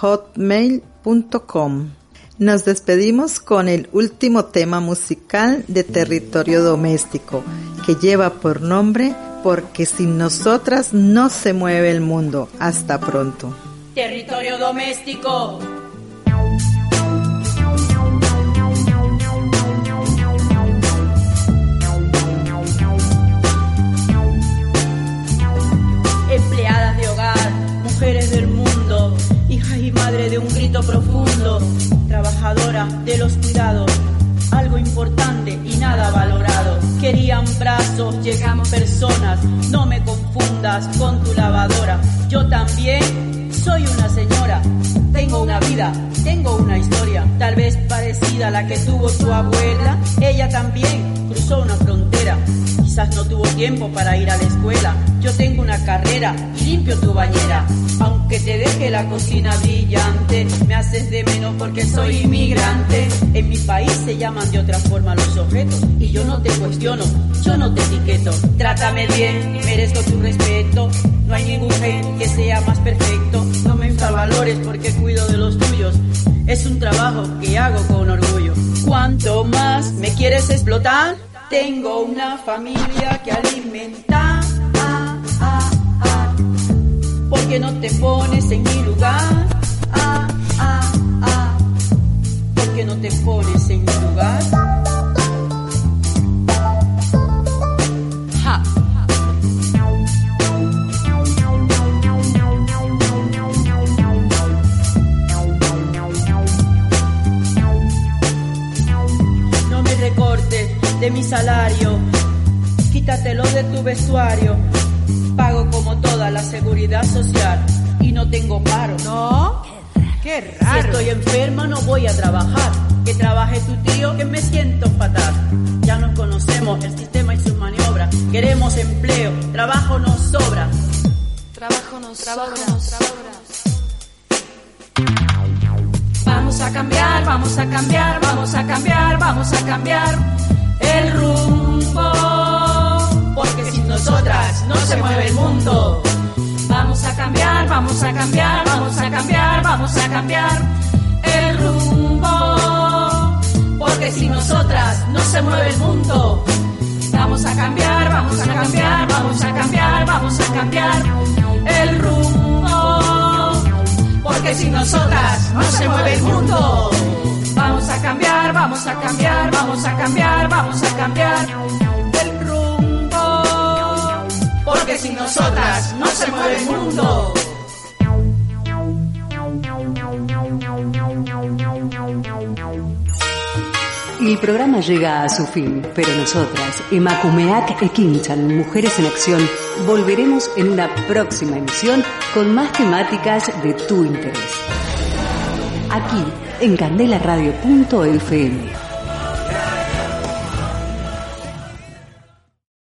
[SPEAKER 2] hotmail.com. Nos despedimos con el último tema musical de Territorio Doméstico, que lleva por nombre Porque sin nosotras no se mueve el mundo. Hasta pronto.
[SPEAKER 5] Territorio Doméstico. Mundo y madre de un grito profundo, trabajadora de los cuidados, algo importante y nada valorado. Querían brazos, llegamos personas, no me confundas con tu lavadora. Yo también soy una señora, tengo una vida, tengo una historia, tal vez parecida a la que tuvo tu abuela. Ella también cruzó una frontera Quizás no tuvo tiempo para ir a la escuela. Yo tengo una carrera y limpio tu bañera. Aunque te deje la cocina brillante, me haces de menos porque soy inmigrante. En mi país se llaman de otra forma los objetos. Y yo no te cuestiono, yo no te etiqueto. Trátame bien, merezco tu respeto. No hay ningún gen que sea más perfecto. No me infravalores porque cuido de los tuyos. Es un trabajo que hago con orgullo. ¿Cuánto más me quieres explotar? Tengo una familia que alimentar. ¿Por qué no te pones en mi lugar? ¿Por qué no te pones en mi lugar? Tengo paro.
[SPEAKER 8] ¿No? Qué raro.
[SPEAKER 5] Si estoy enferma no voy a trabajar. Vamos a cambiar, vamos a cambiar, vamos a cambiar el rumbo. Porque sin nosotras no se mueve el mundo. Vamos a cambiar, vamos a cambiar, vamos a cambiar, vamos a cambiar el rumbo. Porque sin nosotras no se mueve el mundo. Vamos a cambiar, vamos a cambiar, vamos a cambiar, vamos a cambiar el rumbo. Porque sin nosotras no se mueve el mundo.
[SPEAKER 1] El programa llega a su fin, pero nosotras, Emakumeak Ekinchan, Mujeres en Acción, volveremos en una próxima emisión con más temáticas de tu interés. Aquí, en candelaradio.fm.